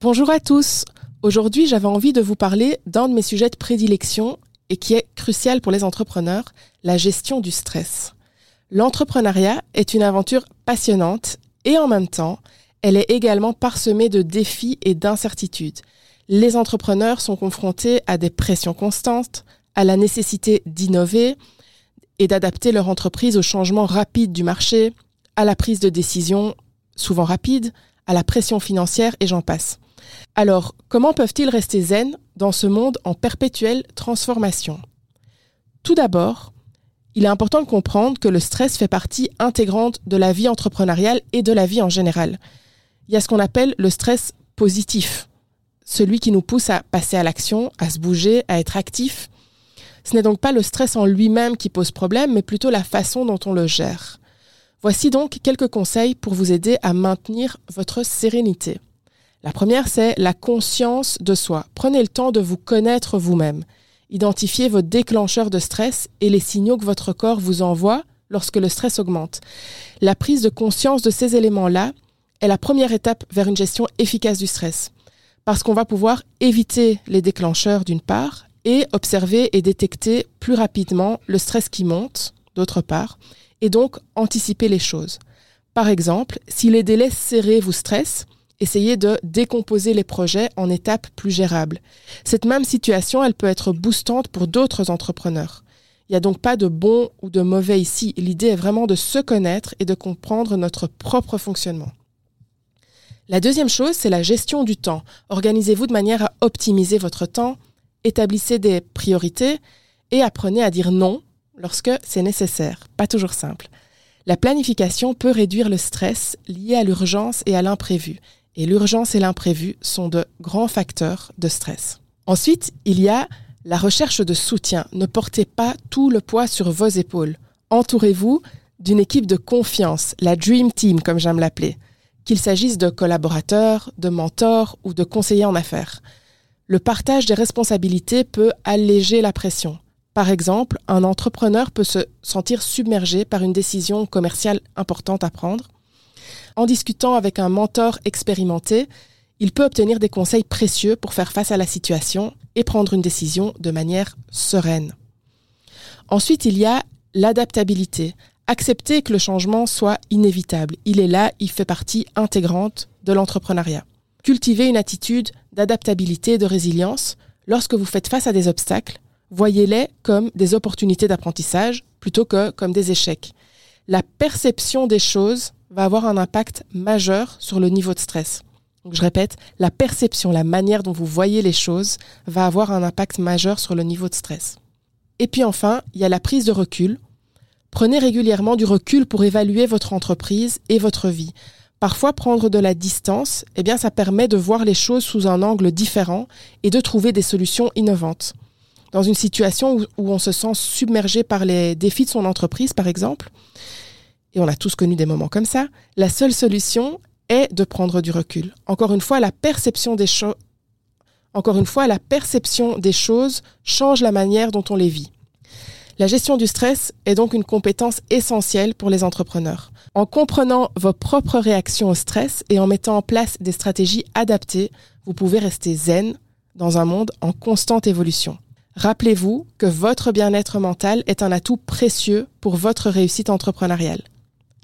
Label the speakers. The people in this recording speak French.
Speaker 1: Bonjour à tous. Aujourd'hui, j'avais envie de vous parler d'un de mes sujets de prédilection et qui est crucial pour les entrepreneurs, la gestion du stress. L'entrepreneuriat est une aventure passionnante et en même temps, elle est également parsemée de défis et d'incertitudes. Les entrepreneurs sont confrontés à des pressions constantes, à la nécessité d'innover et d'adapter leur entreprise aux changements rapides du marché, à la prise de décision souvent rapide, à la pression financière et j'en passe. Alors, comment peuvent-ils rester zen dans ce monde en perpétuelle transformation? Tout d'abord, il est important de comprendre que le stress fait partie intégrante de la vie entrepreneuriale et de la vie en général. Il y a ce qu'on appelle le stress positif, celui qui nous pousse à passer à l'action, à se bouger, à être actif. Ce n'est donc pas le stress en lui-même qui pose problème, mais plutôt la façon dont on le gère. Voici donc quelques conseils pour vous aider à maintenir votre sérénité. La première, c'est la conscience de soi. Prenez le temps de vous connaître vous-même. Identifiez vos déclencheurs de stress et les signaux que votre corps vous envoie lorsque le stress augmente. La prise de conscience de ces éléments-là est la première étape vers une gestion efficace du stress. Parce qu'on va pouvoir éviter les déclencheurs d'une part et observer et détecter plus rapidement le stress qui monte d'autre part et donc anticiper les choses. Par exemple, si les délais serrés vous stressent, essayer de décomposer les projets en étapes plus gérables. Cette même situation, elle peut être boostante pour d'autres entrepreneurs. Il n'y a donc pas de bon ou de mauvais ici. L'idée est vraiment de se connaître et de comprendre notre propre fonctionnement. La deuxième chose, c'est la gestion du temps. Organisez-vous de manière à optimiser votre temps, établissez des priorités et apprenez à dire non lorsque c'est nécessaire. Pas toujours simple. La planification peut réduire le stress lié à l'urgence et à l'imprévu et l'urgence et l'imprévu sont de grands facteurs de stress. Ensuite, il y a la recherche de soutien. Ne portez pas tout le poids sur vos épaules. Entourez-vous d'une équipe de confiance, la Dream Team comme j'aime l'appeler, qu'il s'agisse de collaborateurs, de mentors ou de conseillers en affaires. Le partage des responsabilités peut alléger la pression. Par exemple, un entrepreneur peut se sentir submergé par une décision commerciale importante à prendre en discutant avec un mentor expérimenté, il peut obtenir des conseils précieux pour faire face à la situation et prendre une décision de manière sereine. Ensuite, il y a l'adaptabilité. Accepter que le changement soit inévitable. Il est là, il fait partie intégrante de l'entrepreneuriat. Cultiver une attitude d'adaptabilité et de résilience lorsque vous faites face à des obstacles. Voyez-les comme des opportunités d'apprentissage plutôt que comme des échecs. La perception des choses va avoir un impact majeur sur le niveau de stress. Donc je répète, la perception, la manière dont vous voyez les choses va avoir un impact majeur sur le niveau de stress. Et puis enfin, il y a la prise de recul. Prenez régulièrement du recul pour évaluer votre entreprise et votre vie. Parfois, prendre de la distance, eh bien, ça permet de voir les choses sous un angle différent et de trouver des solutions innovantes. Dans une situation où, où on se sent submergé par les défis de son entreprise, par exemple, et on a tous connu des moments comme ça, la seule solution est de prendre du recul. Encore une fois, la perception des choses change la manière dont on les vit. La gestion du stress est donc une compétence essentielle pour les entrepreneurs. En comprenant vos propres réactions au stress et en mettant en place des stratégies adaptées, vous pouvez rester zen dans un monde en constante évolution. Rappelez-vous que votre bien-être mental est un atout précieux pour votre réussite entrepreneuriale.